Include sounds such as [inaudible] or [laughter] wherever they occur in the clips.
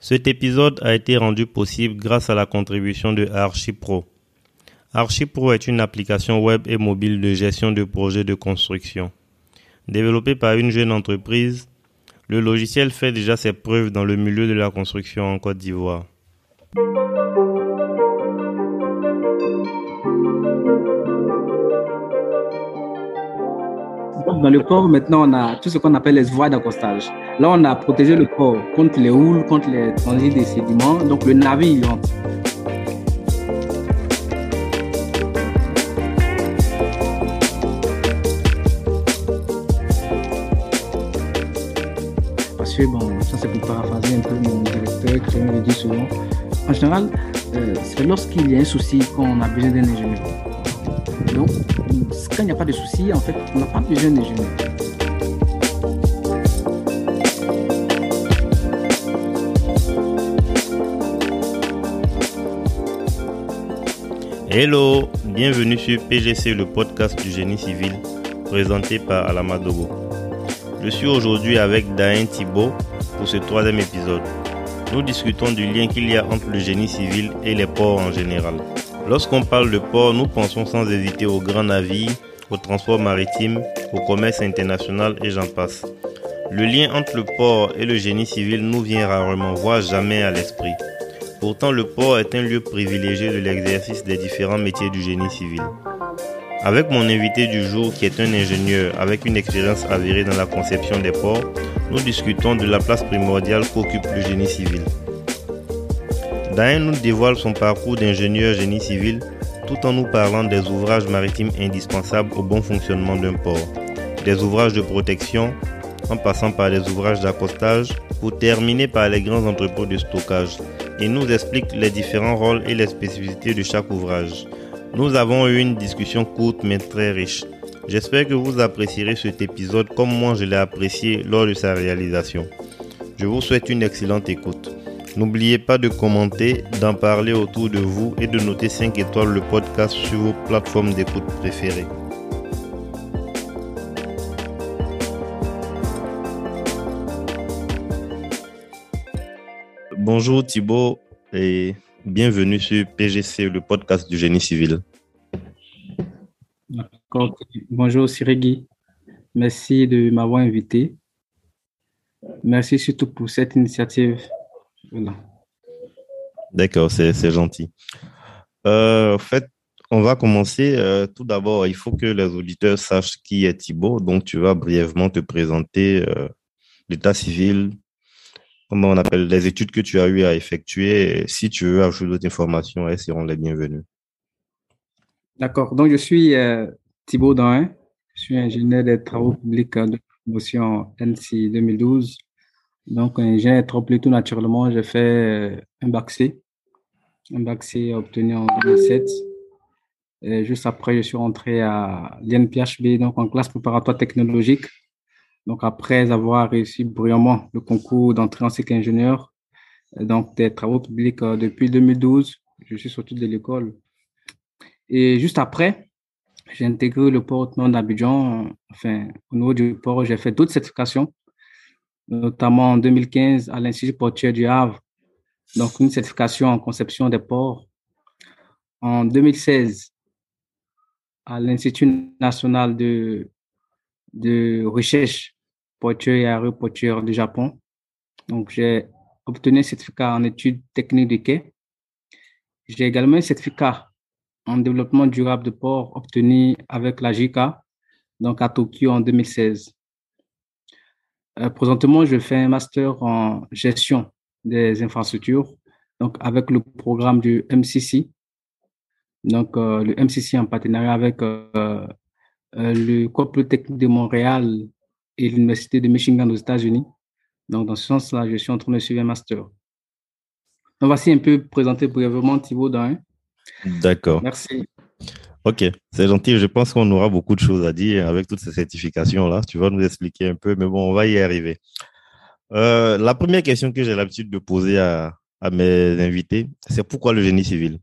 Cet épisode a été rendu possible grâce à la contribution de ArchiPro. ArchiPro est une application web et mobile de gestion de projets de construction. Développé par une jeune entreprise, le logiciel fait déjà ses preuves dans le milieu de la construction en Côte d'Ivoire. Dans le port, maintenant, on a tout ce qu'on appelle les voies d'accostage. Là, on a protégé le port contre les houles, contre les transits des sédiments. Donc, le navire, il entre. Parce que, bon, ça, c'est pour paraphraser un peu mon directeur qui me le dit souvent. En général, euh, c'est lorsqu'il y a un souci qu'on a besoin d'un ingénieur. Donc, quand il n'y a pas de souci, en fait, on n'a pas besoin d'ingénieur. Hello, bienvenue sur PGC, le podcast du génie civil, présenté par Alama Dogo. Je suis aujourd'hui avec Dain Thibault pour ce troisième épisode. Nous discutons du lien qu'il y a entre le génie civil et les ports en général. Lorsqu'on parle de port, nous pensons sans hésiter aux grands navires, au transport maritime, au commerce international et j'en passe. Le lien entre le port et le génie civil nous vient rarement, voire jamais à l'esprit. Pourtant, le port est un lieu privilégié de l'exercice des différents métiers du génie civil. Avec mon invité du jour, qui est un ingénieur avec une expérience avérée dans la conception des ports, nous discutons de la place primordiale qu'occupe le génie civil. Dain nous dévoile son parcours d'ingénieur génie civil tout en nous parlant des ouvrages maritimes indispensables au bon fonctionnement d'un port, des ouvrages de protection, en passant par les ouvrages d'accostage, pour terminer par les grands entrepôts de stockage. Il nous explique les différents rôles et les spécificités de chaque ouvrage. Nous avons eu une discussion courte mais très riche. J'espère que vous apprécierez cet épisode comme moi je l'ai apprécié lors de sa réalisation. Je vous souhaite une excellente écoute. N'oubliez pas de commenter, d'en parler autour de vous et de noter 5 étoiles le podcast sur vos plateformes d'écoute préférées. Bonjour Thibaut et bienvenue sur PGC, le podcast du génie civil. Bonjour Sirigui, merci de m'avoir invité. Merci surtout pour cette initiative. D'accord, c'est gentil. Euh, en fait, on va commencer. Euh, tout d'abord, il faut que les auditeurs sachent qui est Thibaut. Donc, tu vas brièvement te présenter euh, l'état civil, comment on appelle les études que tu as eu à effectuer. si tu veux ajouter d'autres informations, elles seront les bienvenues. D'accord. Donc, je suis Thibaut Dain. Je suis ingénieur des travaux publics de promotion NC 2012. Donc, j'ai trouvé tout naturellement. J'ai fait un bac C. Un bac C obtenu en 2007. Et juste après, je suis rentré à l'INPHB, donc en classe préparatoire technologique. Donc, après avoir réussi brillamment le concours d'entrée en cycle ingénieur, donc des travaux publics depuis 2012, je suis sorti de l'école. Et juste après, j'ai intégré le port d'Abidjan. Enfin, au niveau du port, j'ai fait d'autres certifications, notamment en 2015 à l'Institut portuaire du Havre, donc une certification en conception des ports. En 2016, à l'Institut national de, recherche portuaire et aéroportuaire du Japon. Donc, j'ai obtenu un certificat en études techniques de quai. J'ai également un certificat en développement durable de port obtenu avec la JICA, donc à Tokyo en 2016. Euh, présentement, je fais un master en gestion des infrastructures, donc avec le programme du MCC, donc euh, le MCC en partenariat avec euh, le Corps Polytechnique de Montréal et l'Université de Michigan aux États-Unis. Donc, dans ce sens-là, je suis en train de suivre un master. Donc, voici un peu présenté brièvement Thibaut Dain. D'accord. Merci. Ok, c'est gentil. Je pense qu'on aura beaucoup de choses à dire avec toutes ces certifications-là. Tu vas nous expliquer un peu, mais bon, on va y arriver. Euh, la première question que j'ai l'habitude de poser à, à mes invités, c'est pourquoi le génie civil?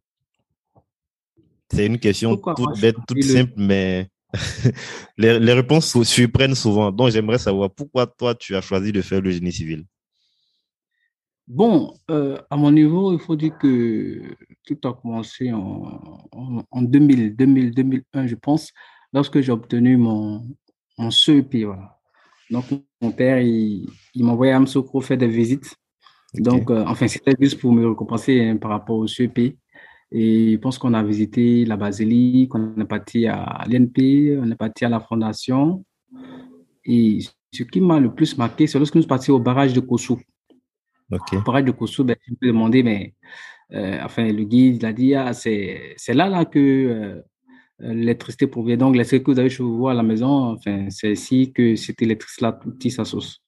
C'est une question toute bête, toute simple, mais [laughs] les, les, réponses surprennent souvent. Donc, j'aimerais savoir pourquoi toi, tu as choisi de faire le génie civil? Bon, euh, à mon niveau, il faut dire que tout a commencé en, en, 2000, 2000, 2001, je pense, lorsque j'ai obtenu mon, mon CEP. Voilà. Donc, mon père, il, il m'envoyait à Amsokro faire des visites. Donc, euh, enfin, c'était juste pour me récompenser hein, par rapport au CEP. Et je pense qu'on a visité la basilique, on est parti à l'NP, on est parti à la fondation. Et ce qui m'a le plus marqué, c'est lorsque nous sommes partis au barrage de Kossou. Au barrage de Kossou, ben, je me demandé, mais euh, enfin, le guide il a dit, ah, c'est là, là que euh, l'électricité provient. Donc, l'électricité que vous avez chez vous à la maison, enfin, c'est ici que c'était l'électricité, tout petit, sa sauce.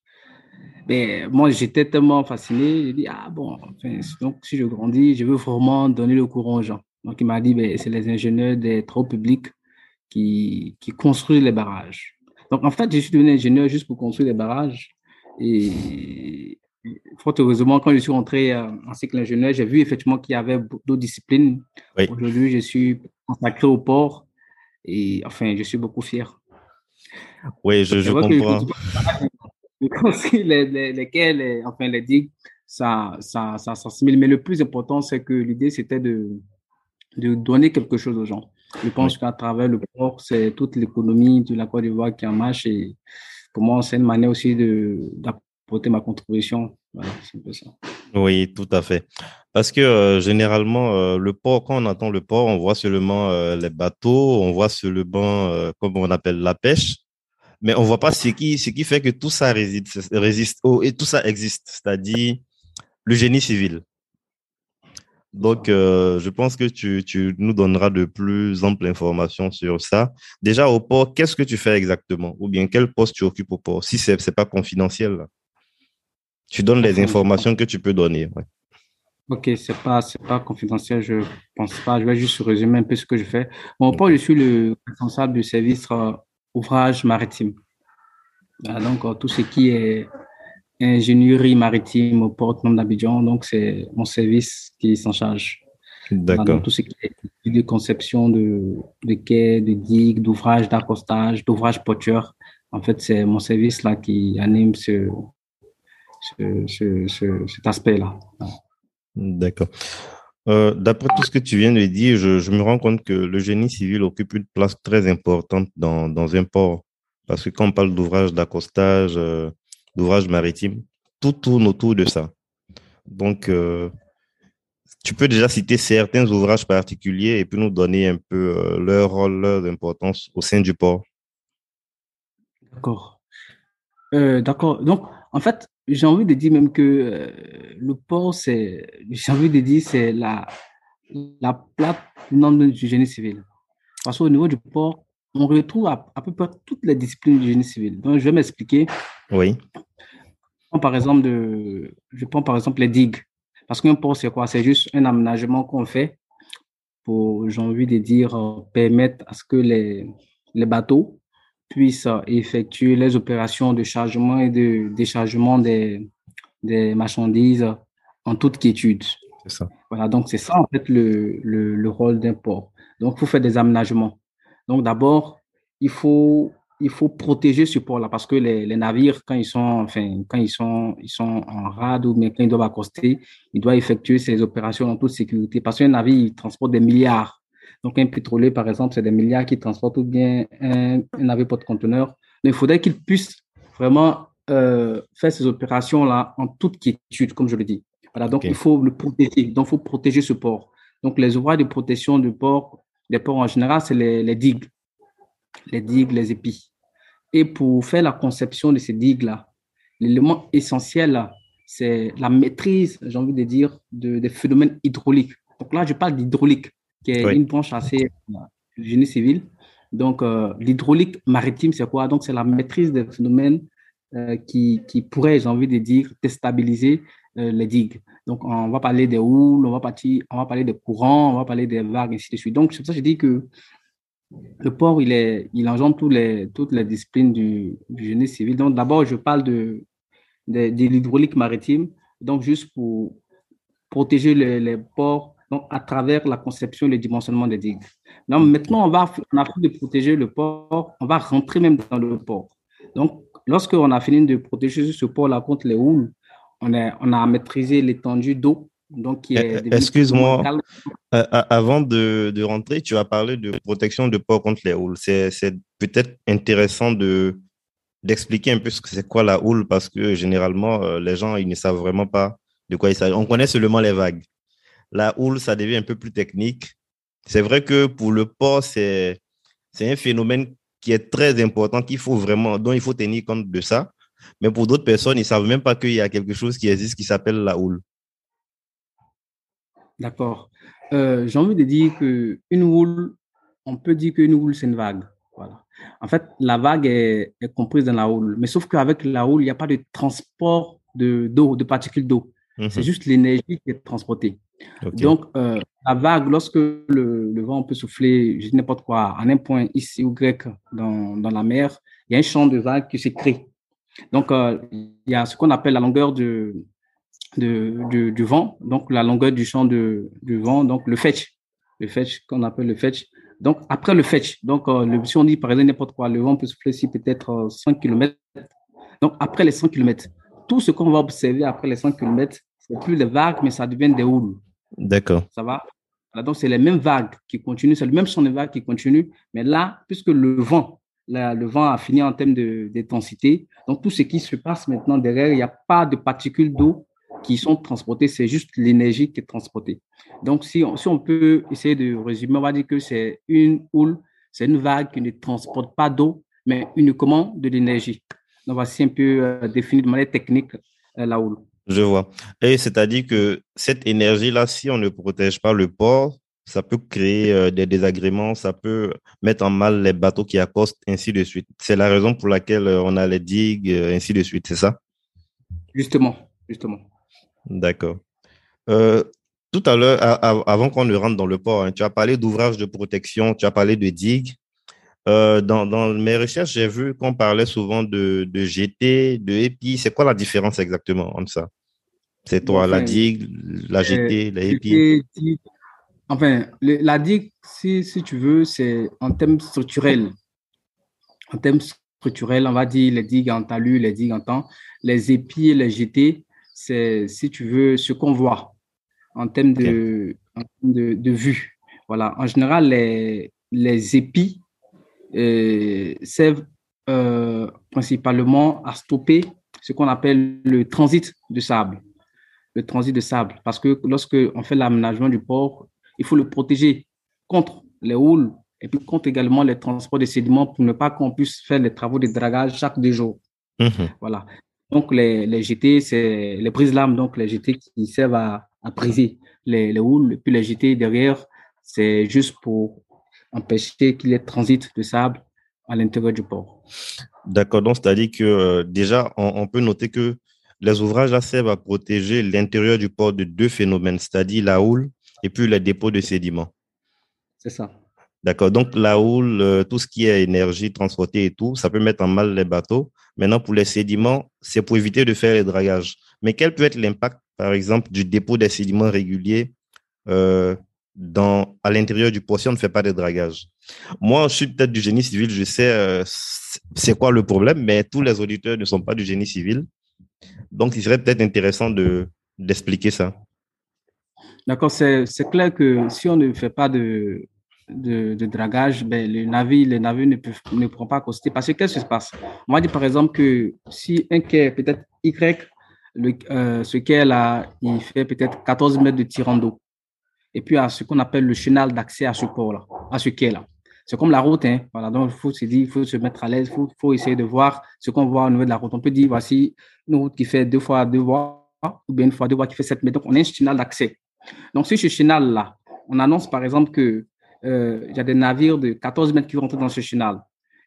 Mais moi, j'étais tellement fasciné. J'ai dit, ah bon, enfin, donc si je grandis, je veux vraiment donner le courant aux gens. Donc, il m'a dit, ben, c'est les ingénieurs des travaux publics qui, qui construisent les barrages. Donc, en fait, je suis devenu ingénieur juste pour construire les barrages. Et fort heureusement, quand je suis rentré euh, en cycle ingénieur, j'ai vu effectivement qu'il y avait d'autres disciplines. Aujourd'hui, je suis consacré au port et enfin, je suis beaucoup fier. Oui, je, je comprends. [laughs] les, lesquels, enfin, les digues, ça, ça, ça s'assimile. Mais le plus important, c'est que l'idée, c'était de, de donner quelque chose aux gens. Je pense qu'à travers le port, c'est toute l'économie de la Côte d'Ivoire qui en marche et pour moi, c'est une manière aussi d'apporter ma contribution. C'est. Oui, tout à fait. Parce que euh, généralement, euh, le port, quand on entend le port, on voit seulement euh, les bateaux, on voit seulement, comme on appelle, la pêche mais on voit pas ce qui, fait que tout ça résiste, et tout ça existe, c'est-à-dire le génie civil. Donc, je pense que tu, tu, nous donneras de plus amples informations sur ça. Déjà, au port, qu'est-ce que tu fais exactement? Ou bien quel poste tu occupes au port Si ce n'est pas confidentiel, tu donnes les informations que tu peux donner. Ok, ce n'est pas, pas confidentiel, je pense pas. Je vais juste résumer un peu ce que je fais. au port, je suis le responsable du service euh, ouvrage maritime. donc, euh, tout ce qui est ingénierie maritime au port d'Abidjan, donc c'est mon service qui s'en charge. D'accord. tout ce qui est de conception de, de quais, de digues, d'ouvrages d'accostage, d'ouvrages porteurs. En fait, c'est mon service là qui anime ce, ce, cet aspect-là. D'accord. Euh, d'après tout ce que tu viens de dire, je, me rends compte que le génie civil occupe une place très importante dans, dans un port. Parce que quand on parle d'ouvrage d'accostage, euh, d'ouvrage maritime, tout tourne autour de ça. Donc, euh, tu peux déjà citer certains ouvrages particuliers et puis nous donner un peu leur rôle, leur importance au sein du port. D'accord. D'accord. Donc, en fait, j'ai envie de dire même que euh, le port, c'est, j'ai envie de dire, c'est la, la plate du du génie civil. Parce qu'au niveau du port, on retrouve à, peu près toutes les disciplines du génie civil. Donc, je vais m'expliquer. Oui. Par exemple, de, je prends par exemple les digues. Parce qu'un port, c'est quoi? C'est juste un aménagement qu'on fait pour, j'ai envie de dire, euh, permettre à ce que les, les bateaux puisse effectuer les opérations de chargement et de déchargement des, des marchandises en toute quiétude. C'est ça. Voilà, donc c'est ça en fait le, le, le rôle d'un port. Donc il faut faire des aménagements. Donc d'abord, il faut, il faut protéger ce port-là parce que les, les, navires, quand ils sont, enfin, quand ils sont, ils sont en rade ou bien quand ils doivent accoster, ils doivent effectuer ces opérations en toute sécurité parce qu'un navire, il transporte des milliards donc, un pétrolier, par exemple, c'est des milliards qui transportent ou bien un, navire porte-conteneur. Mais il faudrait qu'il puisse vraiment euh, faire ces opérations-là en toute quiétude, comme je le dis. Voilà, donc il faut le protéger. Donc, il faut protéger ce port. Donc, les ouvrages de protection du port, des ports en général, c'est les, les, digues. Les digues, les épis. Et pour faire la conception de ces digues-là, l'élément essentiel, c'est la maîtrise, j'ai envie de dire, de, des phénomènes hydrauliques. Donc là, je parle d'hydraulique qui est une branche assez euh, du génie civil. Donc, euh, l'hydraulique maritime, c'est quoi? Donc, c'est la maîtrise des phénomènes euh, qui, qui pourraient, j'ai envie de dire, déstabiliser les digues. Donc, on va parler des houles, on va, partir, on va parler des courants, on va parler des vagues, ainsi de suite. Donc, c'est pour ça que je dis que le port, il, est, il engendre tous les, toutes les disciplines du, du génie civil. Donc, d'abord, je parle de, de, de l'hydraulique maritime. Donc, juste pour protéger les, les ports donc à travers la conception et le dimensionnement des digues. Donc maintenant, on va, on a fini de protéger le port, on va rentrer même dans le port. Donc, lorsqu'on a fini de protéger ce port-là contre les houles, on, est, on a maîtrisé l'étendue d'eau. Donc, eh, excuse-moi, euh, avant de, de, rentrer, tu as parlé de protection de port contre les houles. C'est peut-être intéressant de d'expliquer un peu ce que c'est quoi la houle parce que généralement, euh, les gens, ils ne savent vraiment pas de quoi il s'agit. On connaît seulement les vagues. La houle, ça devient un peu plus technique. C'est vrai que pour le port, c'est un phénomène qui est très important, qu'il faut vraiment, dont il faut tenir compte de ça. Mais pour d'autres personnes, ils ne savent même pas qu'il y a quelque chose qui existe qui s'appelle la houle. D'accord. Euh, j'ai envie de dire qu'une houle, on peut dire qu'une houle, c'est une vague. Voilà. En fait, la vague est, comprise dans la houle. Mais sauf qu'avec la houle, il n'y a pas de transport d'eau, de, particules d'eau. C'est mhm. juste l'énergie qui est transportée. Donc, euh, la vague, lorsque le, vent peut souffler, je dis n'importe quoi, en un point ici ou grec dans, dans, la mer, il y a un champ de vague qui se crée. Donc, euh, il y a ce qu'on appelle la longueur de, de, du vent, donc la longueur du champ de, du vent, donc le fetch, le fetch qu'on appelle le fetch. Donc, après le fetch, donc, euh, le, si on dit par exemple n'importe quoi, le vent peut souffler ici peut-être 100 km. Donc, après les 100 km, tout ce qu'on va observer après les 100 km, c'est plus des vagues, mais ça devient des houles. D'accord. Ça va? Donc, c'est les mêmes vagues qui continuent, c'est le même champ de vagues qui continue, mais là, puisque le vent, le vent a fini en termes d'intensité, donc tout ce qui se passe maintenant derrière, il n'y a pas de particules d'eau qui sont transportées, c'est juste l'énergie qui est transportée. Donc, si on, si on peut essayer de résumer, on va dire que c'est une houle, c'est une vague qui ne transporte pas d'eau, mais uniquement de l'énergie. Donc, voici un peu euh, défini de manière technique euh, la houle. Je vois. Et c'est-à-dire que cette énergie-là, si on ne protège pas le port, ça peut créer euh, des désagréments, ça peut mettre en mal les bateaux qui accostent, ainsi de suite. C'est la raison pour laquelle on a les digues, ainsi de suite, c'est ça? Justement, justement. D'accord. Euh, tout à l'heure, avant qu'on ne rentre dans le port, hein, tu as parlé d'ouvrages de protection, tu as parlé de digues. Euh, dans, mes recherches, j'ai vu qu'on parlait souvent de, de GT, de EPI. C'est quoi la différence exactement entre ça? C'est toi, la digue, la GT, la EPI Enfin, la digue, si, si tu veux, c'est en termes structurels. En termes structurels, on va dire les digues en talus, les digues en temps. Les épis et les GT, c'est, si tu veux, ce qu'on voit en termes de, de, vue. Voilà. En général, les, les épis euh, servent euh, principalement à stopper ce qu'on appelle le transit de sable. Le transit de sable. Parce que lorsque on fait l'aménagement du port, il faut le protéger contre les houles et puis contre également les transports de sédiments pour ne pas qu'on puisse faire les travaux de dragage chaque deux jours. Mhm. Voilà. Donc, les, les GT, c'est les prises-lames, donc les GT qui servent à, à briser les, les houles. Et puis les GT derrière, c'est juste pour empêcher qu'il y ait transit de sable à l'intérieur du port. D'accord, donc c'est-à-dire que euh, déjà, on, peut noter que les ouvrages là servent à protéger l'intérieur du port de deux phénomènes, c'est-à-dire la houle et puis les dépôts de sédiments. C'est ça. D'accord. Donc, la houle, euh, tout ce qui est énergie transportée et tout, ça peut mettre en mal les bateaux. Maintenant, pour les sédiments, c'est pour éviter de faire les dragages. Mais quel peut être l'impact, par exemple, du dépôt des sédiments réguliers euh, dans, à l'intérieur du port si on ne fait pas de dragage? Moi, je suis peut-être du génie civil, je sais euh, c'est quoi le problème, mais tous les auditeurs ne sont pas du génie civil. Donc, il serait peut-être intéressant de, d'expliquer ça. D'accord, c'est, clair que si on ne fait pas de, de, dragage, ben, les navires, ne, ne pourront pas accoster. Parce que qu'est-ce qui se passe? On va dire par exemple que si un quai, peut-être Y, le, euh, ce quai-là, il fait peut-être 14 mètres de tirant d'eau. Et puis à ce qu'on appelle le chenal d'accès à ce port-là, à ce quai-là. C'est comme la route, hein. Voilà, donc il faut se dire, il faut se mettre à l'aise, il faut, faut, essayer de voir ce qu'on voit au niveau de la route. On peut dire, voici une route qui fait deux fois deux voies, ou bien une fois deux voies qui fait sept mètres. Donc on a un chenal d'accès. Donc sur ce chenal-là, on annonce par exemple que euh, il y a des navires de 14 mètres qui vont rentrer dans ce chenal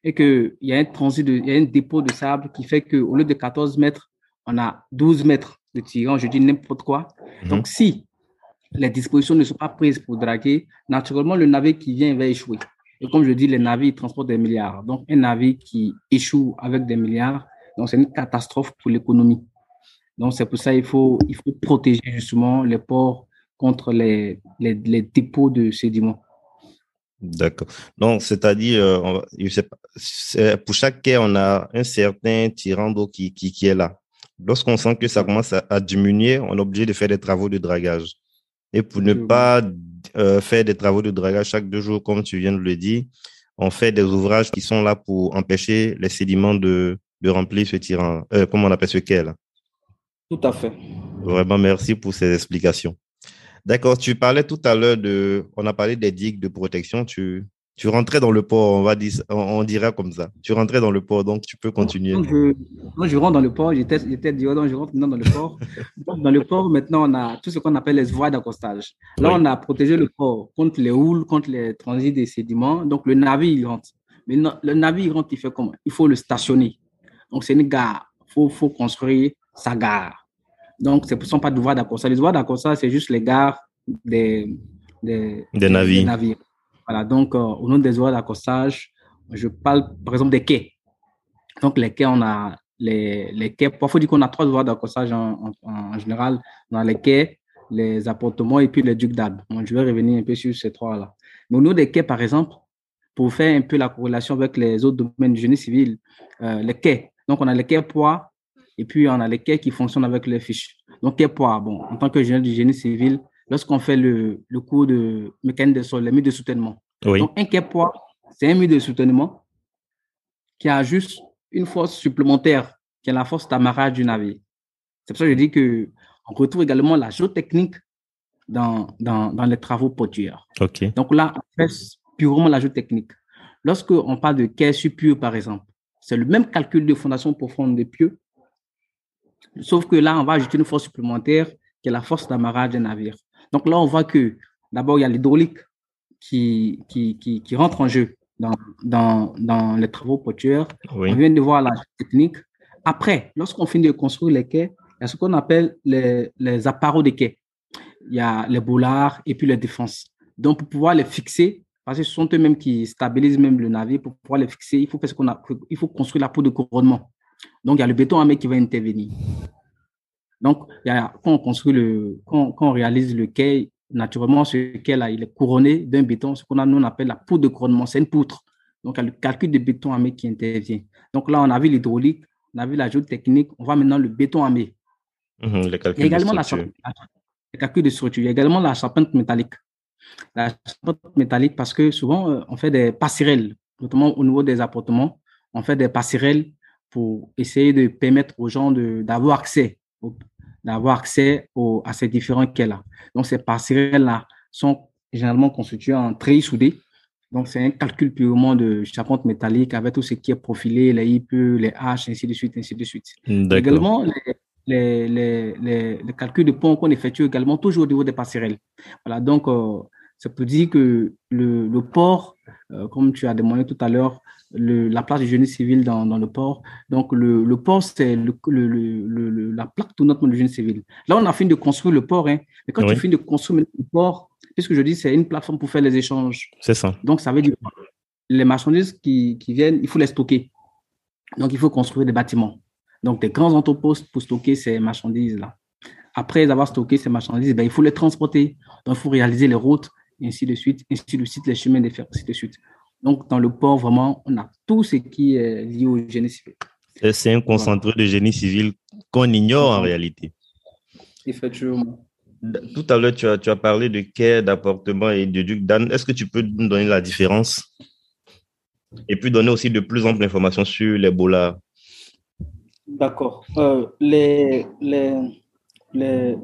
et qu'il y a un transit, de, il y a un dépôt de sable qui fait qu'au lieu de 14 mètres, on a 12 mètres de tirant, je dis n'importe quoi. Mhm. Donc, si les dispositions ne sont pas prises pour draguer, naturellement, le navire qui vient va échouer. Et comme je dis, les navires transportent des milliards. Donc, un navire qui échoue avec des milliards, donc c'est une catastrophe pour l'économie. Donc, c'est pour ça qu'il faut, il faut protéger justement les ports contre les, les, dépôts de sédiments. D'accord. Donc, c'est-à-dire, euh, pour chaque quai, on a un certain tirant d'eau qui, qui, est là. lorsqu'on sent que ça commence à, diminuer, on est obligé de faire des travaux de dragage. Et pour ne pas euh, faire des travaux de dragage chaque deux jours, comme tu viens de le dire, on fait des ouvrages qui sont là pour empêcher les sédiments de, de remplir ce tirant, euh, comment on appelle ce quai là. Tout à fait. Vraiment, merci pour ces explications. D'accord, tu parlais tout à l'heure de, on a parlé des digues de protection, tu, tu rentrais dans le port, on va dire, on, dirait comme ça. Tu rentrais dans le port, donc tu peux continuer. Moi, je, rentre dans le port, j'étais, j'étais je rentre maintenant dans le port. dans le port, maintenant, on a tout ce qu'on appelle les voies d'accostage. Là, on a protégé le port contre les houles, contre les transits des sédiments. Donc, le navire, il rentre. Mais le navire, il rentre, il fait comment? Il faut le stationner. Donc, c'est une gare. Il faut, faut construire sa gare. Donc, ce ne sont pas de voies d'accostage. Les voies d'accostage, c'est juste les gares des, des, navires. Voilà, donc, euh, au nom des voies d'accostage, je parle par exemple des quais. Donc, les quais, on a les, les quais. Parfois, faut dire qu'on a trois voies d'accostage en, en, général. On a les quais, les appartements et puis les ducs d'Albe. je vais revenir un peu sur ces trois-là. Mais au nom des quais, par exemple, pour faire un peu la corrélation avec les autres domaines du génie civil, euh, les quais. Donc, on a les quais poids et puis on a les quais qui fonctionnent avec les fiches. Donc, quais poids, bon, en tant que génie du génie civil, lorsqu'on fait le, le cours de mécanique de sol, les murs de soutènement. Donc, un quai poids, c'est un mur de soutènement qui a juste une force supplémentaire, qui est la force d'amarrage du navire. C'est pour ça que je dis qu'on retrouve également la géotechnique dans, dans, dans les travaux portuaires. Donc là, on fait purement la géotechnique. Lorsqu'on parle de quai sur pieux, par exemple, c'est le même calcul de fondation profonde des pieux, sauf que là, on va ajouter une force supplémentaire qui est la force d'amarrage du navire. Donc là, on voit que d'abord, il y a l'hydraulique qui, qui, qui, qui, rentre en jeu dans, dans, dans les travaux portuaires. On vient de voir la technique. Après, lorsqu'on finit de construire les quais, il y a ce qu'on appelle les, les appareils des quais. Il y a les boulards et puis les défenses. Donc, pour pouvoir les fixer, parce que ce sont eux-mêmes qui stabilisent même le navire, pour pouvoir les fixer, il faut, faire ce qu'on a, il faut construire la peau de couronnement. Donc, il y a le béton armé qui va intervenir. Donc, il y a, quand on construit le, quand, quand on réalise le quai, naturellement, ce quai-là, il est couronné d'un béton, ce qu'on a, nous, on appelle la poutre de couronnement. C'est une poutre. Donc, il y a le calcul de béton armé qui intervient. Donc, là, on a vu l'hydraulique, on a vu la technique, on voit maintenant le béton armé. Mmh, le calcul il y a également la, le calcul de structure. Il y a également la charpente métallique. La charpente métallique, parce que souvent, euh, on fait des passerelles, notamment au niveau des appartements, on fait des passerelles pour essayer de permettre aux gens d'avoir accès d'avoir accès à ces différents quais-là. Donc, ces passerelles-là sont généralement constituées en treillis soudés. Donc, c'est un calcul purement de charpente métallique avec tout ce qui est profilé, les IP, les H, ainsi de suite, ainsi de suite. Également, les, les, les, les, calculs de pont qu'on effectue également toujours au niveau des passerelles. Voilà, donc, euh, ça peut dire que le, le port, euh, comme tu as demandé tout à l'heure, la place du génie civil dans, dans le port. Donc, le, le port, c'est le, la plaque tournante du génie civil. Là, on a fini de construire le port. Hein. Mais quand tu finis de construire le port, puisque je dis, c'est une plateforme pour faire les échanges. C'est ça. Donc, ça veut dire les marchandises qui, qui viennent, il faut les stocker. Donc, il faut construire des bâtiments. Donc, des grands entrepôts pour stocker ces marchandises-là. Après avoir stocké ces marchandises, ben, il faut les transporter. Donc, il faut réaliser les routes, ainsi de suite, ainsi de suite, les chemins de fer, ainsi de suite. Donc, dans le port, vraiment, on a tout ce qui est lié au génie civil. C'est un concentré de génie civil qu'on ignore en réalité. Effectivement. Tout à l'heure, tu as, tu as parlé de quai, d'appartement et de duc d'Anne. Est-ce que tu peux nous donner la différence? Et puis donner aussi de plus amples informations sur les bolas D'accord. Euh, les, les, les,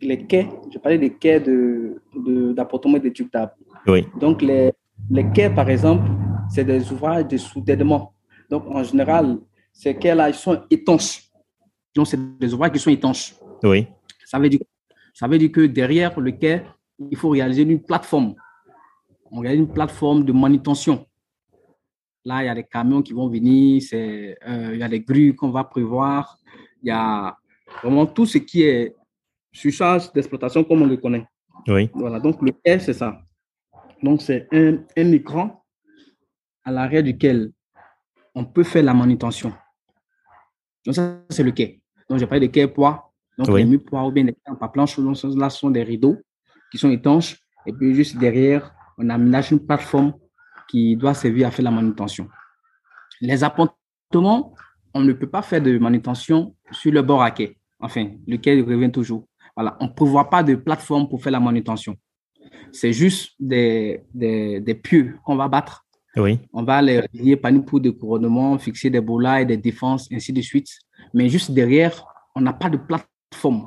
les, quais, je parlais des quais d'appartement de, et de duc d'Anne. Oui. Donc, les, les quais, par exemple, c'est des ouvrages de soudainement. Donc, en général, ces quais-là, ils sont étanches. Donc, c'est des ouvrages qui sont étanches. Oui. Ça veut dire, ça veut dire que derrière le quai, il faut réaliser une plateforme. On réalise une plateforme de manutention. Là, il y a des camions qui vont venir, euh, il y a des grues qu'on va prévoir, il y a vraiment tout ce qui est surcharge d'exploitation comme on le connaît. Oui. Voilà, donc le quai, c'est ça. Donc, c'est un, un, écran à l'arrière duquel on peut faire la manutention. Donc, ça, c'est le quai. Donc, j'ai parlé de quai poids. Donc, les murs poids ou bien les quais en planche, là, sont des rideaux qui sont étanches. Et puis, juste derrière, on aménage une plateforme qui doit servir à faire la manutention. Les appartements, on ne peut pas faire de manutention sur le bord à quai. Enfin, lequel revient toujours. Voilà, on ne prévoit pas de plateforme pour faire la manutention. C'est juste des, des, des pieux qu'on va battre. Oui. On va les relier par une poudre de couronnement, fixer des bolas et des défenses, ainsi de suite. Mais juste derrière, on n'a pas de plateforme.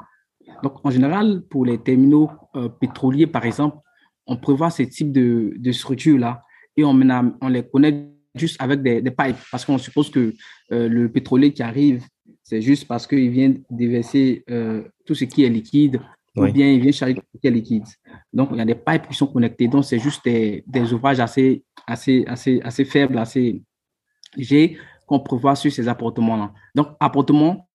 Donc, en général, pour les terminaux euh, pétroliers, par exemple, on prévoit ce type de, de structure-là et on, on les connaît juste avec des, des pipes parce qu'on suppose que euh, le pétrolier qui arrive, c'est juste parce qu'il vient déverser euh, tout ce qui est liquide ou bien il vient charger tout ce qui est liquide. Donc, il y a des pipes qui sont connectés. Donc, c'est juste des, des, ouvrages assez, assez, assez, assez faibles, assez légers qu'on prévoit sur ces appartements-là. Donc, appartement,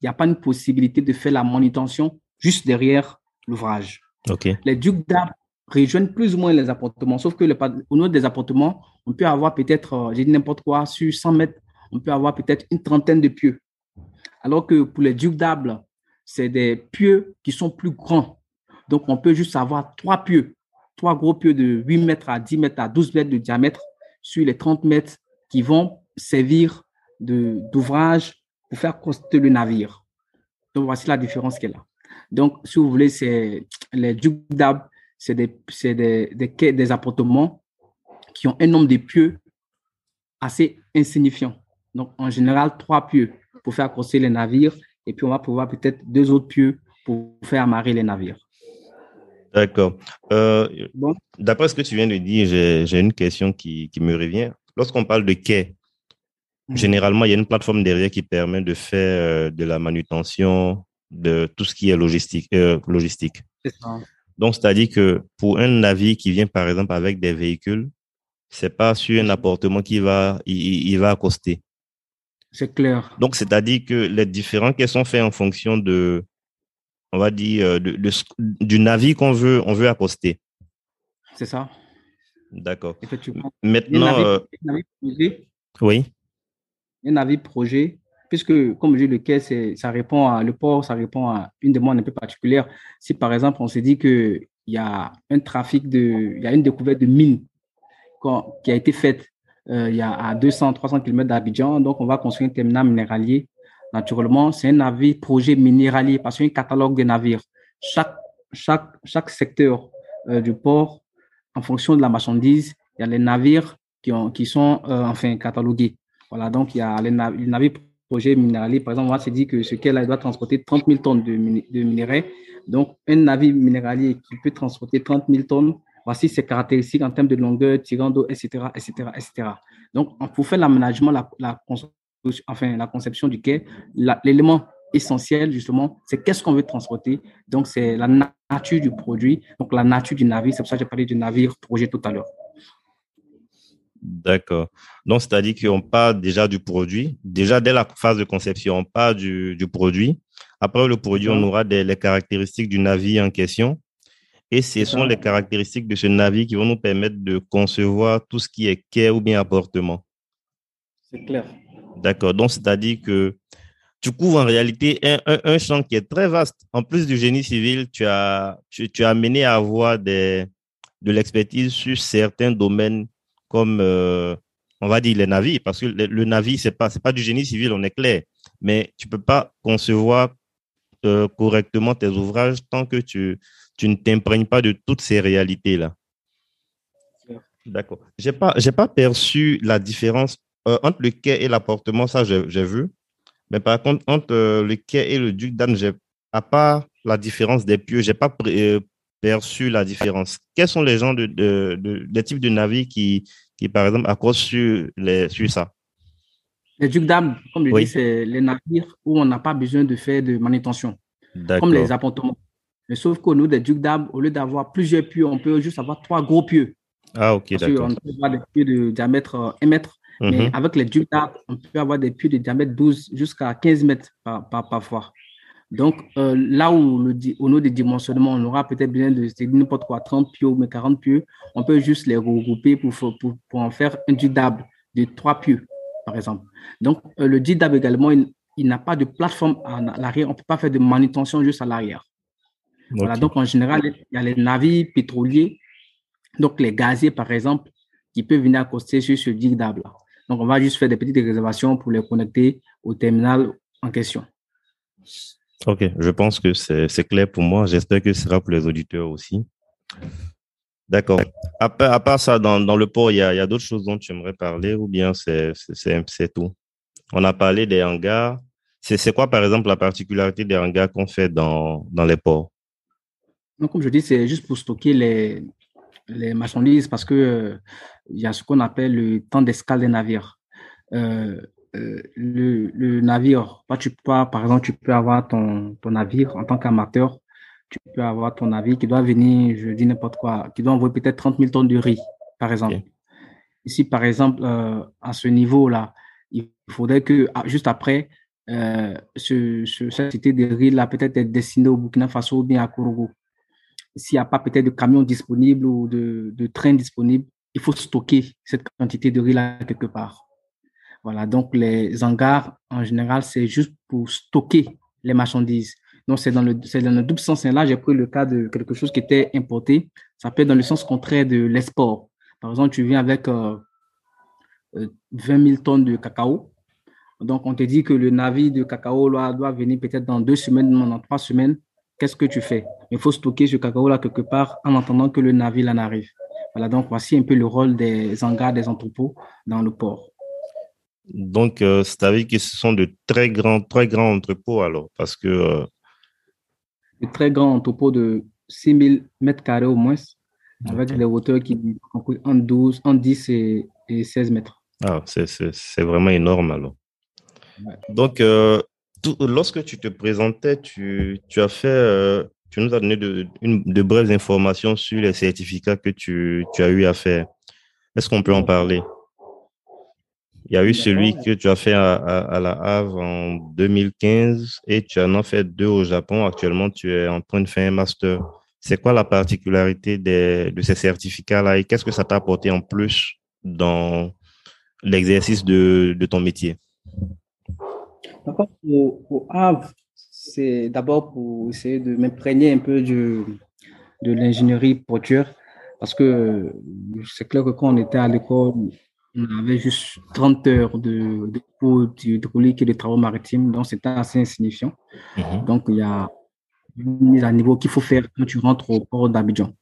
il n'y a pas une possibilité de faire la manutention juste derrière l'ouvrage. Okay. Les ducs d'arbres rejoignent plus ou moins les appartements, sauf que le, au niveau des appartements, on peut avoir peut-être, euh, j'ai dit n'importe quoi, sur 100 mètres, on peut avoir peut-être une trentaine de pieux. Alors que pour les ducs d'arbres, c'est des pieux qui sont plus grands. Donc, on peut juste avoir trois pieux, trois gros pieux de 8 mètres à 10 mètres à 12 mètres de diamètre sur les 30 mètres qui vont servir d'ouvrage pour faire construire le navire. Donc, voici la différence qu'elle a. Donc, si vous voulez, c'est les d'arbres, c'est des, des, des, des, appartements qui ont un nombre de pieux assez insignifiant. Donc, en général, trois pieux pour faire construire les navires et puis on va pouvoir peut-être deux autres pieux pour faire amarrer les navires. D'accord. Euh, bon. D'après ce que tu viens de dire, j'ai une question qui, qui me revient. Lorsqu'on parle de quai, mmh. généralement, il y a une plateforme derrière qui permet de faire euh, de la manutention de tout ce qui est logistique. Euh, logistique. Ça. Donc, c'est-à-dire que pour un navire qui vient, par exemple, avec des véhicules, c'est pas sur un appartement qui va, il, il va accoster. C'est clair. Donc, c'est-à-dire que les différents quais sont faits en fonction de, on va dire, de, de, du navire qu'on veut, on veut accoster. C'est ça. D'accord. Effectivement. Maintenant, euh, projet, oui. un navire projet, puisque, comme je dis, le quai, ça répond à, le port, ça répond à une demande un peu particulière. Si, par exemple, on se dit qu'il y a un trafic de, il y a une découverte de mines qui a été faite euh, il y a à 200, 300 km d'Abidjan. Donc, on va construire un terminal minéralier. Naturellement, c'est un navire projet minéralier parce qu'il y a un catalogue de navires. Chaque, chaque, chaque secteur euh, du port, en fonction de la marchandise, il y a les navires qui, ont, qui sont euh, enfin catalogués. Voilà, donc il y a les, nav navires projet minéralier. Par exemple, on s'est dit que ce qu'elle doit transporter 30 000 tonnes de, de minerais. Donc, un navire minéralier qui peut transporter 30 000 tonnes, voici ses caractéristiques en termes de longueur, tirant d'eau, etc., etc., etc. Donc, pour faire l'aménagement, la, la, enfin, la conception du quai, l'élément essentiel, justement, c'est qu'est-ce qu'on veut transporter. Donc, c'est la nature du produit, donc la nature du navire. C'est pour ça que j'ai parlé du navire projet tout à l'heure. D'accord. Donc, c'est-à-dire qu'on part déjà du produit. Déjà, dès la phase de conception, on part du, du produit. Après le produit, on aura des, les caractéristiques du navire en question. Et ce sont les caractéristiques de ce navire qui vont nous permettre de concevoir tout ce qui est quai ou bien apportement. C'est clair. D'accord. Donc, c'est-à-dire que tu couvres en réalité un, un, un, champ qui est très vaste. En plus du génie civil, tu as, tu, tu as amené à avoir des, de l'expertise sur certains domaines comme, euh, on va dire, les navires, parce que le, le navire, c'est pas, c'est pas du génie civil, on est clair. Mais tu peux pas concevoir euh, correctement tes ouvrages tant que tu, tu ne t'imprègnes pas de toutes ces réalités-là. D'accord. J'ai pas, j'ai pas perçu la différence euh, entre le quai et l'appartement, ça j'ai vu. Mais par contre, entre euh, le quai et le duc d'Anne, à part la différence des pieux, j'ai pas euh, perçu la différence. Quels sont les gens de, de, de, des types de navires qui, qui par exemple, accrochent sur, les, sur ça? Les ducs d'âme, comme je oui. dis, c'est les navires où on n'a pas besoin de faire de manutention, comme les appartements. Mais sauf qu'au niveau des ducs d'âme, au lieu d'avoir plusieurs pieux, on peut juste avoir trois gros pieux. Ah, ok, d'accord. On peut avoir des pieux de diamètre 1 mètre, mm -hmm. mais avec les ducs on peut avoir des pieux de diamètre 12 jusqu'à 15 mètres par, par, parfois. Donc, euh, là où, le, au niveau des dimensionnements, on aura peut-être besoin de n'importe quoi, 30 pieux, mais 40 pieux, on peut juste les regrouper pour, pour, pour en faire un duc d'âme de 3 pieux, par exemple. Donc, euh, le duc d'âme également, il, il n'a pas de plateforme à l'arrière, on ne peut pas faire de manutention juste à l'arrière. Okay. Voilà, donc en général, il y a les navires pétroliers, donc les gaziers par exemple, qui peuvent venir accoster sur ce dig d'âme. Donc, on va juste faire des petites réservations pour les connecter au terminal en question. Ok, je pense que c'est clair pour moi. J'espère que ce sera pour les auditeurs aussi. D'accord. À, part ça, dans, dans le port, il y a, d'autres choses dont tu aimerais parler ou bien c'est tout? On a parlé des hangars. C'est quoi, par exemple, la particularité des hangars qu'on fait dans, dans les ports? Donc, comme je dis, c'est juste pour stocker les, les marchandises parce que euh, y a ce qu'on appelle le temps d'escale des navires. Euh, euh, le, le, navire, tu peux, par exemple, tu peux avoir ton, ton navire en tant qu'amateur tu peux avoir ton avis qui doit venir, je dis n'importe quoi, qui doit envoyer peut-être 30 000 tonnes de riz, par exemple. Ici, par exemple, à ce niveau-là, il faudrait que ah, juste après, euh, ce, cette cité de riz-là peut-être être destinée au Burkina Faso ou bien à Kourougou. S'il n'y a pas peut-être de camions disponibles ou de, de trains disponibles, il faut stocker cette quantité de riz-là quelque part. Voilà, donc les hangars, en général, c'est juste pour stocker les marchandises. Donc, c'est dans le, dans le double sens. là, j'ai pris le cas de quelque chose qui était importé. Ça peut être dans le sens contraire de l'export. Par exemple, tu viens avec 20 euh, 000 euh, tonnes de cacao. Donc, on te dit que le navire de cacao doit venir peut-être dans deux semaines, dans trois semaines. Qu'est-ce que tu fais? Il faut stocker ce cacao-là quelque part en attendant que le navire en arrive. Voilà, donc voici un peu le rôle des hangars, des entrepôts dans le port. Donc, euh, c'est-à-dire que ce sont de très grands, très grands entrepôts alors, parce que de très grand topo de 6000 mètres carrés au moins, avec des hauteurs qui sont en 12, en 10 et, 16 mètres. Ah, c'est vraiment énorme alors. Donc, euh, lorsque tu te présentais, tu, tu as fait, euh, tu nous as donné de, une, de brèves informations sur les certificats que tu, tu as eu à faire. Est-ce qu'on peut en parler? Il y a eu celui que tu as fait à, la Havre en 2015 et tu en as fait deux au Japon. Actuellement, tu es en train de faire un master. C'est quoi la particularité de ces certificats-là et qu'est-ce que ça t'a apporté en plus dans l'exercice de, ton métier? D'accord. Au, Havre, c'est d'abord pour essayer de m'imprégner un peu de, de l'ingénierie portuaire parce que c'est clair que quand on était à l'école, on avait juste 30 heures de, de cours hydraulique et de travaux maritimes, donc c'était assez insignifiant. Mhm. Donc, il y a une mise à niveau qu'il faut faire quand tu rentres au port d'Abidjan.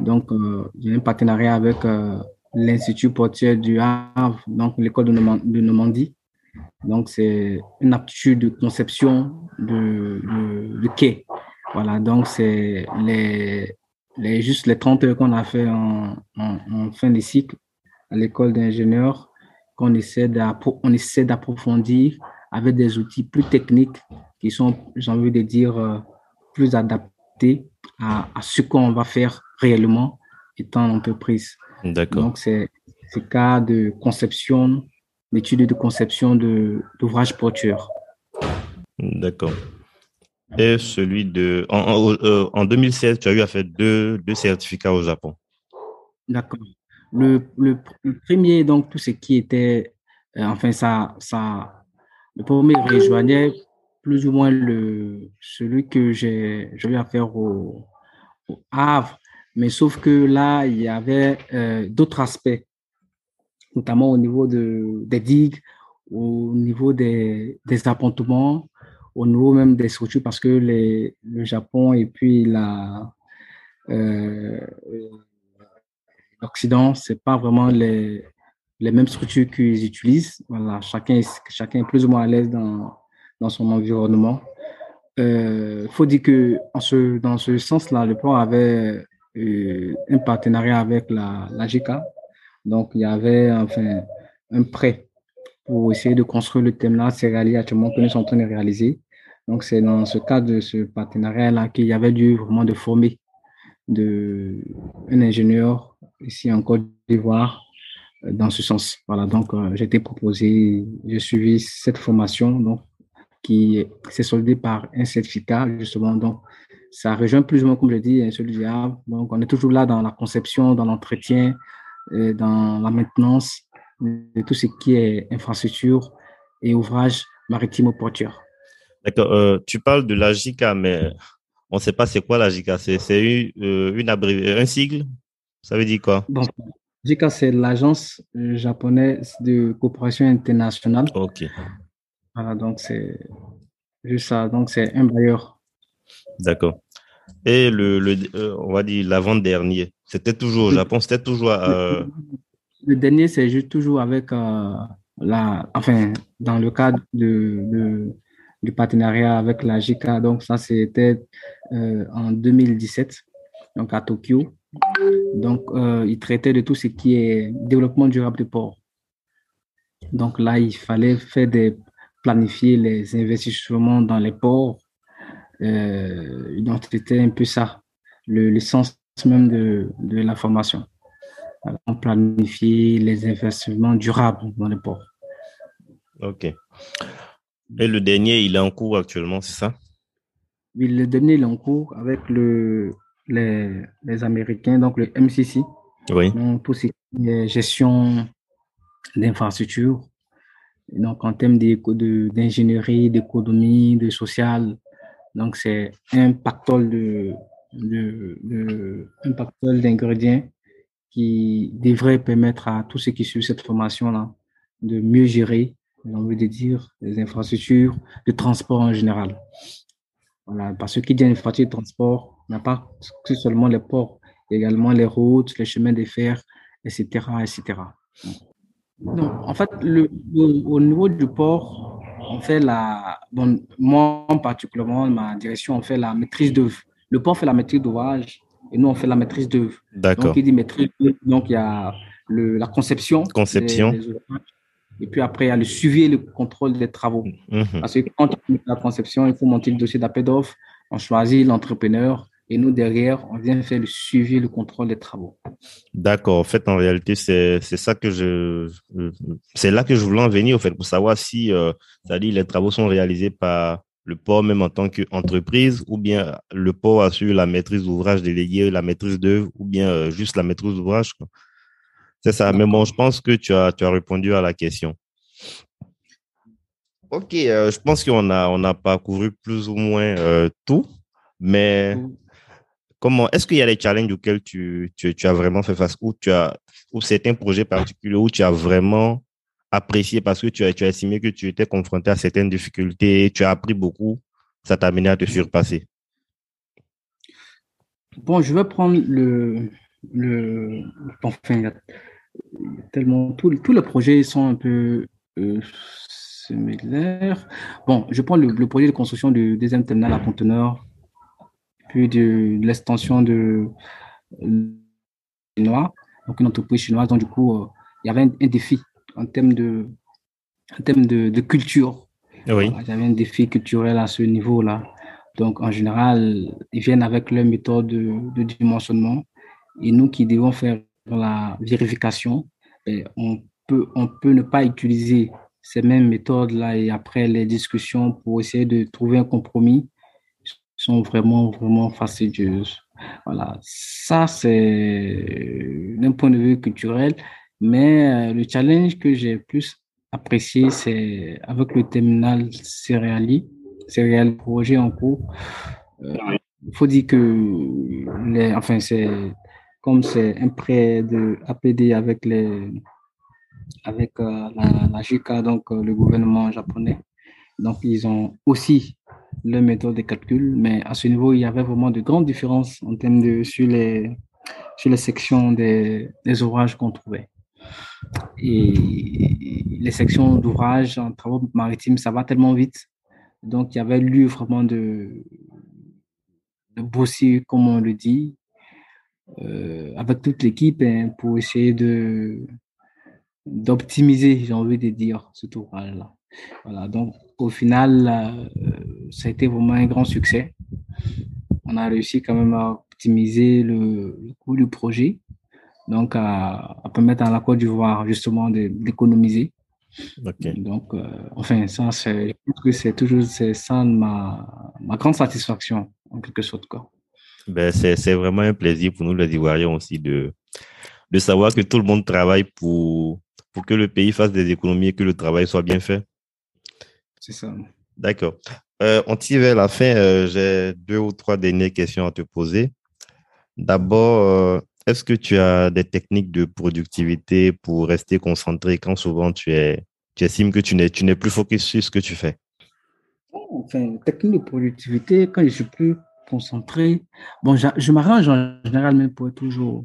Donc, euh, j'ai un partenariat avec euh, l'Institut portier du Havre, donc l'école de, Normandie. Donc, c'est une aptitude de conception de, de, quai. Voilà, donc c'est les, les, juste les 30 heures qu'on a fait en, en fin de cycle à l'école d'ingénieurs qu'on essaie d'approfondir avec des outils plus techniques qui sont, j'ai envie de dire, euh, plus adaptés à, ce qu'on va faire réellement étant entreprise. D'accord. Donc, c'est le cas de conception, d'études de conception d'ouvrages portuaires. D'accord. Et celui de. En, en, 2016, euh, tu as eu à faire deux, deux certificats au Japon. D'accord. Le, le, premier, donc, tout ce qui était, euh, enfin, ça, ça, le premier rejoignait plus ou moins le, celui que j'ai eu à faire au, Havre, mais sauf que là, il y avait euh, d'autres aspects, notamment au niveau de, des digues, au niveau des, des appontements, au niveau même des structures, parce que le Japon et puis euh, l'Occident, c'est pas vraiment les, les mêmes structures qu'ils utilisent. Voilà, chacun, chacun est plus ou moins à l'aise dans, dans son environnement. Il euh, faut dire que en ce, dans ce sens-là, le plan avait euh, un partenariat avec la, la. Donc, il y avait enfin un prêt pour essayer de construire le thème-là. C'est réalisé actuellement que nous sommes en train de réaliser. Donc, c'est dans ce cadre de ce partenariat-là qu'il y avait dû vraiment de former de, un ingénieur ici en Côte d'Ivoire euh, dans ce sens. Voilà, donc euh, j'ai été proposé, j'ai suivi cette formation donc, qui s'est soldée par un certificat, justement. Donc, ça rejoint plus ou moins, comme je dis, celui du. Donc, on est toujours là dans la conception, dans l'entretien, dans la maintenance de tout ce qui est infrastructure et ouvrage maritime portuaire. D'accord. tu parles de la JICA, mais on ne sait pas c'est quoi la JICA. C'est une, une un sigle? Ça veut dire quoi? Bon, JICA, c'est l'agence japonaise de coopération internationale. Ok. Voilà, donc c'est juste ça. Donc c'est un bailleur. D'accord. Et le, le euh, on va dire l'avant-dernier, c'était toujours au Japon, c'était toujours. Euh, Le dernier, c'est juste toujours avec euh, la, enfin, dans le cadre de, de- du partenariat avec la JICA. Donc ça, c'était en 2017, donc à Tokyo. Donc il traitait de tout ce qui est développement durable du port. Donc là, il fallait faire des, planifier les investissements dans les ports. Euh, donc c'était un peu ça, le, le sens même de, de la formation. Voilà, on planifie les investissements durables dans les ports. Ok. Et le dernier, il est en cours actuellement, c'est ça? Oui, le dernier, il est en cours avec le, les, les Américains, donc le MCC, Oui. donc pour ce qui est gestion d'infrastructures. Donc, en termes d'ingénierie, d'économie, de social, donc c'est un pactole d'ingrédients qui devrait permettre à tous ceux qui suivent cette formation-là de mieux gérer, j'ai envie de dire, les infrastructures de transport en général. Voilà, parce que qui dit infrastructure de transport n'a pas que seulement les ports, également les routes, les chemins de fer, etc., etc. Donc, en fait, au niveau du port, on fait la, bon, moi particulièrement, ma direction, on fait la maîtrise d'œuvre. Le port fait la maîtrise d'ouvrage et nous, on fait la maîtrise d'œuvre. D'accord. Donc, il dit maîtrise d'œuvre, donc il y a le, la conception. des- Conception. des ouvrages. et puis après, il y a le suivi et le contrôle des travaux. Mhm. Parce que quand on fait la conception, il faut monter le dossier d'appel d'offres, on choisit l'entrepreneur et nous, derrière, on vient faire le suivi le contrôle des travaux. D'accord. En fait, en réalité, c'est ça que je c'est là que je voulais en venir, au fait, pour savoir si, euh, c'est-à-dire les travaux sont réalisés par le port même en tant qu'entreprise, ou bien le port assure la maîtrise d'ouvrage déléguée, la maîtrise d'œuvre, ou bien euh, juste la maîtrise d'ouvrage. C'est ça. Mais bon, je pense que tu as tu as répondu à la question. Ok, euh, je pense qu'on a on a parcouru plus ou moins tout, mais Comment, est-ce qu'il y a des challenges auxquels tu, tu, as vraiment fait face ou tu as, ou certains projets particuliers où tu as vraiment apprécié parce que tu as, tu as estimé que tu étais confronté à certaines difficultés, tu as appris beaucoup, ça t'a amené à te surpasser? Bon, je vais prendre le, le, enfin, tellement, tous tous les projets sont un peu euh, similaires. Bon, je prends le, le projet de construction du deuxième terminal à conteneurs, puis de, de l'extension de chinois, donc une entreprise chinoise. Donc, du coup, euh, il y avait un, un défi en termes de, en termes de, de culture. Oui, Il y avait un défi culturel à ce niveau-là. Donc, en général, ils viennent avec leur méthode de, de dimensionnement. Et nous qui devons faire la vérification, eh, on peut, on peut ne pas utiliser ces mêmes méthodes-là et après les discussions pour essayer de trouver un compromis sont vraiment, vraiment fastidieuses. Voilà, ça c'est d'un point de vue culturel, mais euh, le challenge que j'ai plus apprécié, c'est avec le terminal céréalier, céréal projet en cours. Euh, Il faut dire que, les, enfin, c'est comme c'est un prêt de APD avec les, avec euh, la, la JICA, donc euh, le gouvernement japonais. Donc, ils ont aussi leur méthode de calcul, mais à ce niveau, il y avait vraiment de grandes différences en termes de sur les, sur les sections des, des ouvrages qu'on trouvait. Et les sections d'ouvrages en travaux maritimes, ça va tellement vite. Donc, il y avait lieu vraiment de, de bosser, comme on le dit, euh, avec toute l'équipe hein, pour essayer de d'optimiser, j'ai envie de dire, cet ouvrage-là. Voilà, donc au final, euh, ça a été vraiment un grand succès. On a réussi quand même à optimiser le, le coût du projet, donc à, à permettre à la Côte d'Ivoire justement d'économiser. Donc, euh, enfin, ça, c'est, je pense que c'est toujours c'est ça ma, ma grande satisfaction, en quelque sorte. Quoi. Ben, c'est, c'est vraiment un plaisir pour nous, les Ivoiriens aussi, de, de savoir que tout le monde travaille pour, pour que le pays fasse des économies et que le travail soit bien fait. C'est ça. D'accord. Euh, on tire vers la fin. euh, j'ai deux ou trois dernières questions à te poser. D'abord, euh, est-ce que tu as des techniques de productivité pour rester concentré quand souvent tu es, tu estimes que tu n'es, tu n'es plus focus sur ce que tu fais? Enfin, technique de productivité, quand je suis plus concentré, bon, je m'arrange en général même pour être toujours,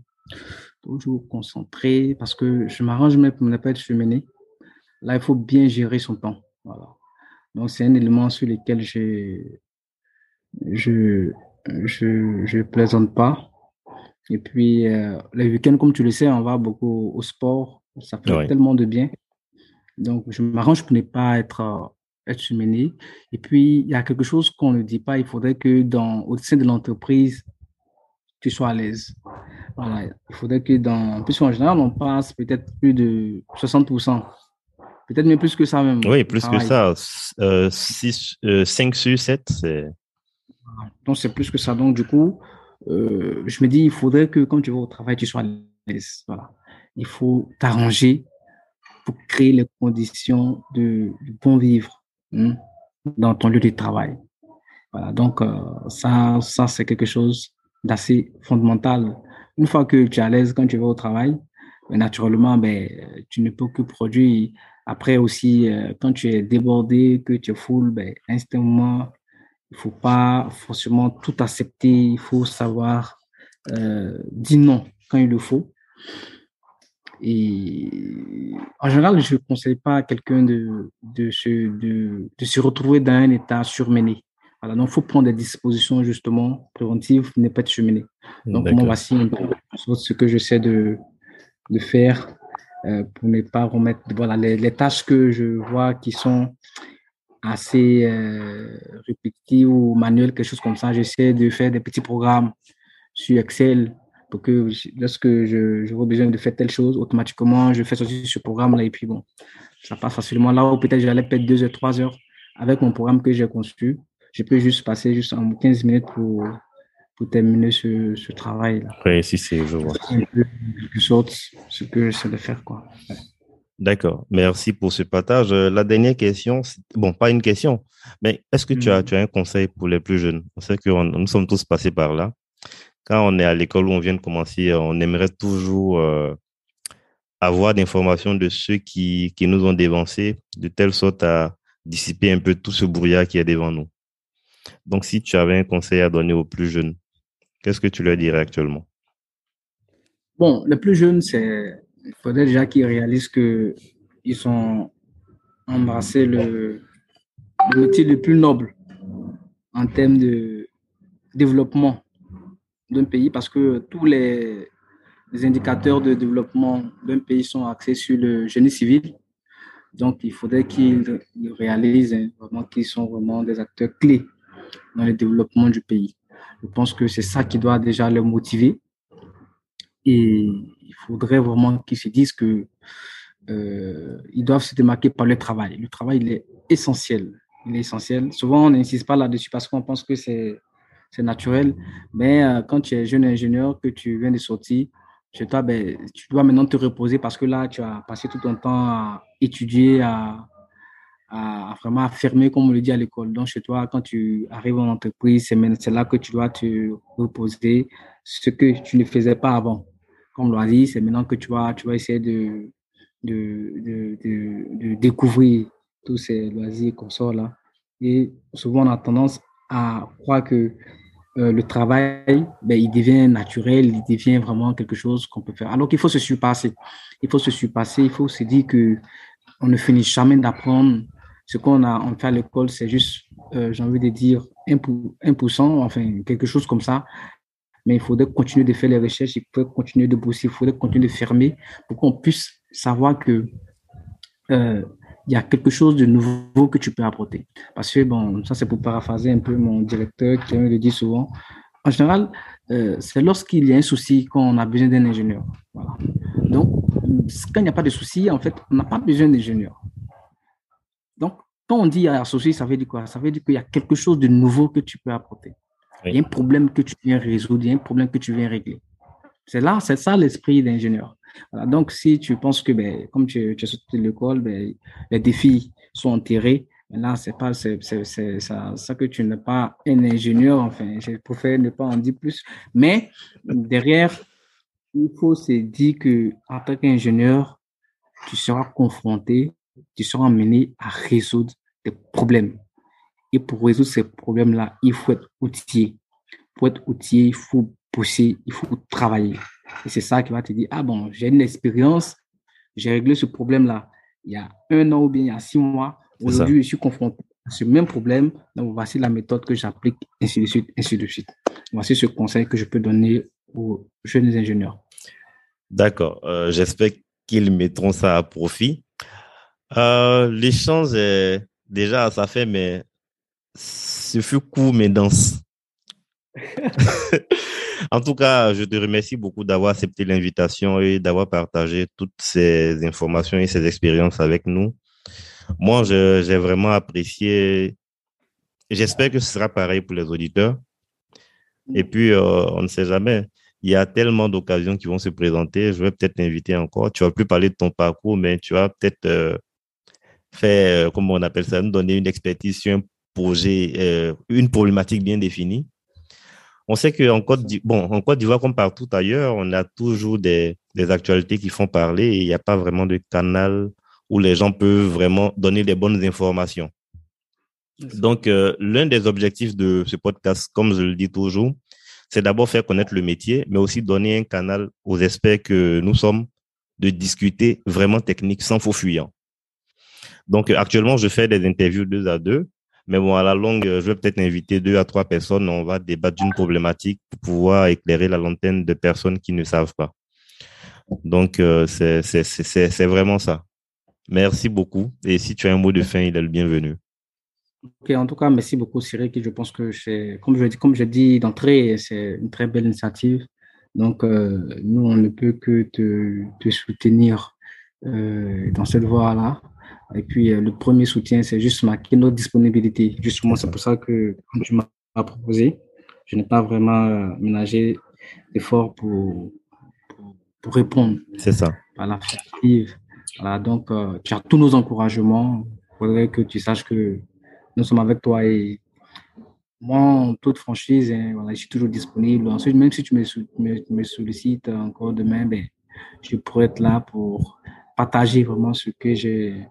toujours concentré parce que je m'arrange même pour ne pas être cheminée. Là, il faut bien gérer son temps. Voilà. Donc, c'est un élément sur lequel je je, je, je plaisante pas. Et puis, euh, les week-ends, comme tu le sais, on va beaucoup au sport. Ça fait tellement de bien. Donc, je m'arrange pour ne pas être, euh, être. Et puis, il y a quelque chose qu'on ne dit pas. Il faudrait que dans, au sein de l'entreprise, tu sois à l'aise. Voilà. Il faudrait que dans, en plus, en général, on passe peut-être plus de 60%. Peut-être même plus que ça même. Oui, plus que ça. Euh, 6, 5 euh, sur 7, c'est... Donc, c'est plus que ça. Donc, du coup, euh, je me dis, il faudrait que quand tu vas au travail, tu sois à l'aise. Voilà. Il faut t'arranger pour créer les conditions de, bon vivre hein, dans ton lieu de travail. Voilà. Donc, euh, ça, ça c'est quelque chose d'assez fondamental. Une fois que tu es à l'aise quand tu vas au travail, naturellement, ben, tu ne peux que produire. Après aussi, euh, quand tu es débordé, que tu es full, ben, instantanément, il faut pas forcément tout accepter. Il faut savoir euh, dire non quand il le faut. Et en général, je ne conseille pas à quelqu'un de, de, se, de, de, se retrouver dans un état surmené. Voilà, donc il faut prendre des dispositions justement préventives pour ne pas être surmené. Donc, moi, voici ce que j'essaie de, de faire euh, pour ne pas remettre voilà, les, tâches que je vois qui sont assez euh, répétitif ou manuel, quelque chose comme ça. J'essaie de faire des petits programmes sur Excel pour que lorsque je, je vois besoin de faire telle chose, automatiquement, je fais sortir ce programme-là et puis bon, ça passe facilement. Là où peut-être j'allais perdre deux heures, trois heures avec mon programme que j'ai conçu, je peux juste passer juste en 15 minutes pour, pour terminer ce, ce travail-là. Oui, si c'est, je vois. C'est quelque chose, ce que j'essaie de faire, quoi. D'accord. Merci pour ce partage. Euh, la dernière question, bon, pas une question, mais est-ce que tu, as, mm. tu as un conseil pour les plus jeunes? On sait que nous sommes tous passés par là. Quand on est à l'école où on vient de commencer, on aimerait toujours euh, avoir d'informations de ceux qui, qui nous ont dévancés, de telle sorte à dissiper un peu tout ce brouillard qui est devant nous. Donc, si tu avais un conseil à donner aux plus jeunes, qu'est-ce que tu leur dirais actuellement? Bon, les plus jeunes, c'est il faudrait déjà qu'ils réalisent qu'ils ont embrassé le, métier le plus noble en termes de développement d'un pays parce que tous les, indicateurs de développement d'un pays sont axés sur le génie civil. Donc, il faudrait qu'ils réalisent hein, vraiment qu'ils sont vraiment des acteurs clés dans le développement du pays. Je pense que c'est ça qui doit déjà les motiver. Et il faudrait vraiment qu'ils se disent que euh, ils doivent se démarquer par le travail. Le travail, il est essentiel. Il est essentiel. Souvent, on n'insiste pas là-dessus parce qu'on pense que c'est c'est naturel. Mais euh, quand tu es jeune ingénieur, que tu viens de sortir chez toi, ben, tu dois maintenant te reposer parce que là, tu as passé tout ton temps à étudier, à, à vraiment fermer, comme on le dit à l'école. Donc, chez toi, quand tu arrives en entreprise, c'est là que tu dois te reposer, ce que tu ne faisais pas avant comme loisir, c'est maintenant que tu vas, tu vas essayer de, de, de, de, découvrir tous ces loisirs qu'on sort là. Et souvent, on a tendance à croire que euh, le travail, ben, il devient naturel, il devient vraiment quelque chose qu'on peut faire. Alors qu'il faut se surpasser. Il faut se surpasser, il faut se dire que on ne finit jamais d'apprendre. Ce qu'on a en fait à l'école, c'est juste, euh, j'ai envie de dire, 1%, 1%, enfin, quelque chose comme ça mais il faudrait continuer de faire les recherches, il faudrait continuer de bosser, il faudrait continuer de fermer pour qu'on puisse savoir que euh, y a quelque chose de nouveau que tu peux apporter. Parce que, bon, ça c'est pour paraphraser un peu mon directeur qui le dit souvent. En général, euh, c'est lorsqu'il y a un souci qu'on a besoin d'un ingénieur. Donc, quand il n'y a pas de souci, en fait, on n'a pas besoin d'ingénieur. Quand on dit il y a un souci, ça veut dire quoi? Ça veut dire qu'il y a quelque chose de nouveau que tu peux apporter. Il y a un problème que tu viens résoudre, il y a un problème que tu viens régler. C'est là, c'est ça l'esprit d'ingénieur. Donc, si tu penses que, ben, comme tu, tu as sorti de l'école, ben, les défis sont enterrés, là, c'est pas, c'est, ça, ça, que tu n'es pas un ingénieur. Enfin, je préfère ne pas en dire plus. Mais derrière, il faut se dire que en tant qu'ingénieur, tu seras confronté, tu seras amené à résoudre des problèmes. Et pour résoudre ces problèmes-là, il faut être outillé. Pour être outillé, il faut pousser, il faut travailler. Et c'est ça qui va te dire, ah bon, j'ai une expérience, j'ai réglé ce problème-là il y a un an ou bien il y a six mois. Aujourd'hui, je suis confronté à ce même problème. Donc, voici la méthode que j'applique, ainsi de suite, ainsi de suite. Voici ce conseil que je peux donner aux jeunes ingénieurs. D'accord. Euh, j'espère qu'ils mettront ça à profit. Euh, L'échange est déjà ça fait, mais ce fut court mais dense. [laughs] en tout cas, je te remercie beaucoup d'avoir accepté l'invitation et d'avoir partagé toutes ces informations et ces expériences avec nous. Moi, j'ai vraiment apprécié. J'espère que ce sera pareil pour les auditeurs. Et puis, euh, on ne sait jamais. Il y a tellement d'occasions qui vont se présenter. Je vais peut-être t'inviter encore. Tu vas plus parler de ton parcours, mais tu vas peut-être euh, faire, euh, comment on appelle ça, nous donner une expertise sur un projet, une problématique bien définie. On sait qu'en Côte d'Ivoire, bon, en Côte d'Ivoire, comme partout ailleurs, on a toujours des, des actualités qui font parler et il n'y a pas vraiment de canal où les gens peuvent vraiment donner les bonnes informations. Donc, euh, l'un des objectifs de ce podcast, comme je le dis toujours, c'est d'abord faire connaître le métier, mais aussi donner un canal aux experts que nous sommes de discuter vraiment technique sans faux fuyant. Donc, actuellement, je fais des interviews deux à deux mais bon, à la longue, je vais peut-être inviter deux à trois personnes. On va débattre d'une problématique pour pouvoir éclairer la lanterne de personnes qui ne savent pas. Donc, euh, c'est vraiment ça. Merci beaucoup. Et si tu as un mot de fin, il est le bienvenu. Ok, en tout cas, merci beaucoup, Cyril. Je pense que c'est, comme je dis, comme je dis d'entrée, c'est une très belle initiative. Donc, euh, nous, on ne peut que te, te soutenir euh, dans cette voie-là. Et puis, euh, le premier soutien, c'est juste ma notre disponibilité. Justement, c'est pour ça que quand tu m'as proposé, je n'ai pas vraiment euh, ménagé d'efforts pour, pour, répondre. C'est ça. À la Voilà, donc, euh, tu as tous nos encouragements. Il faudrait que tu saches que nous sommes avec toi et moi, en toute franchise, hein, voilà, je suis toujours disponible. Ensuite, même si tu me, me, sollicites encore demain, ben, je pourrais être là pour partager vraiment ce que j'ai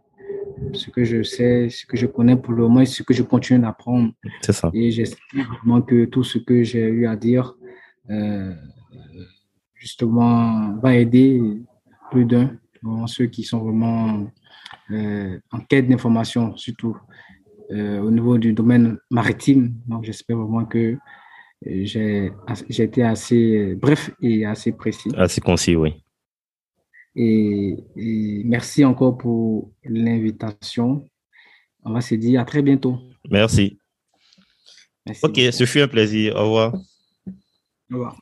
ce que je sais, ce que je connais pour le moment et ce que je continue d'apprendre. C'est ça. Et j'espère vraiment que tout ce que j'ai eu à dire, euh, justement, va aider plus d'un, ceux qui sont vraiment euh, en quête d'information, surtout euh, au niveau du domaine maritime. Donc, j'espère vraiment que j'ai été assez bref et assez précis. Assez concis, oui. Et, merci encore pour l'invitation. On va se dire à très bientôt. Merci. merci ok, ce fut un plaisir. Au revoir. Au revoir.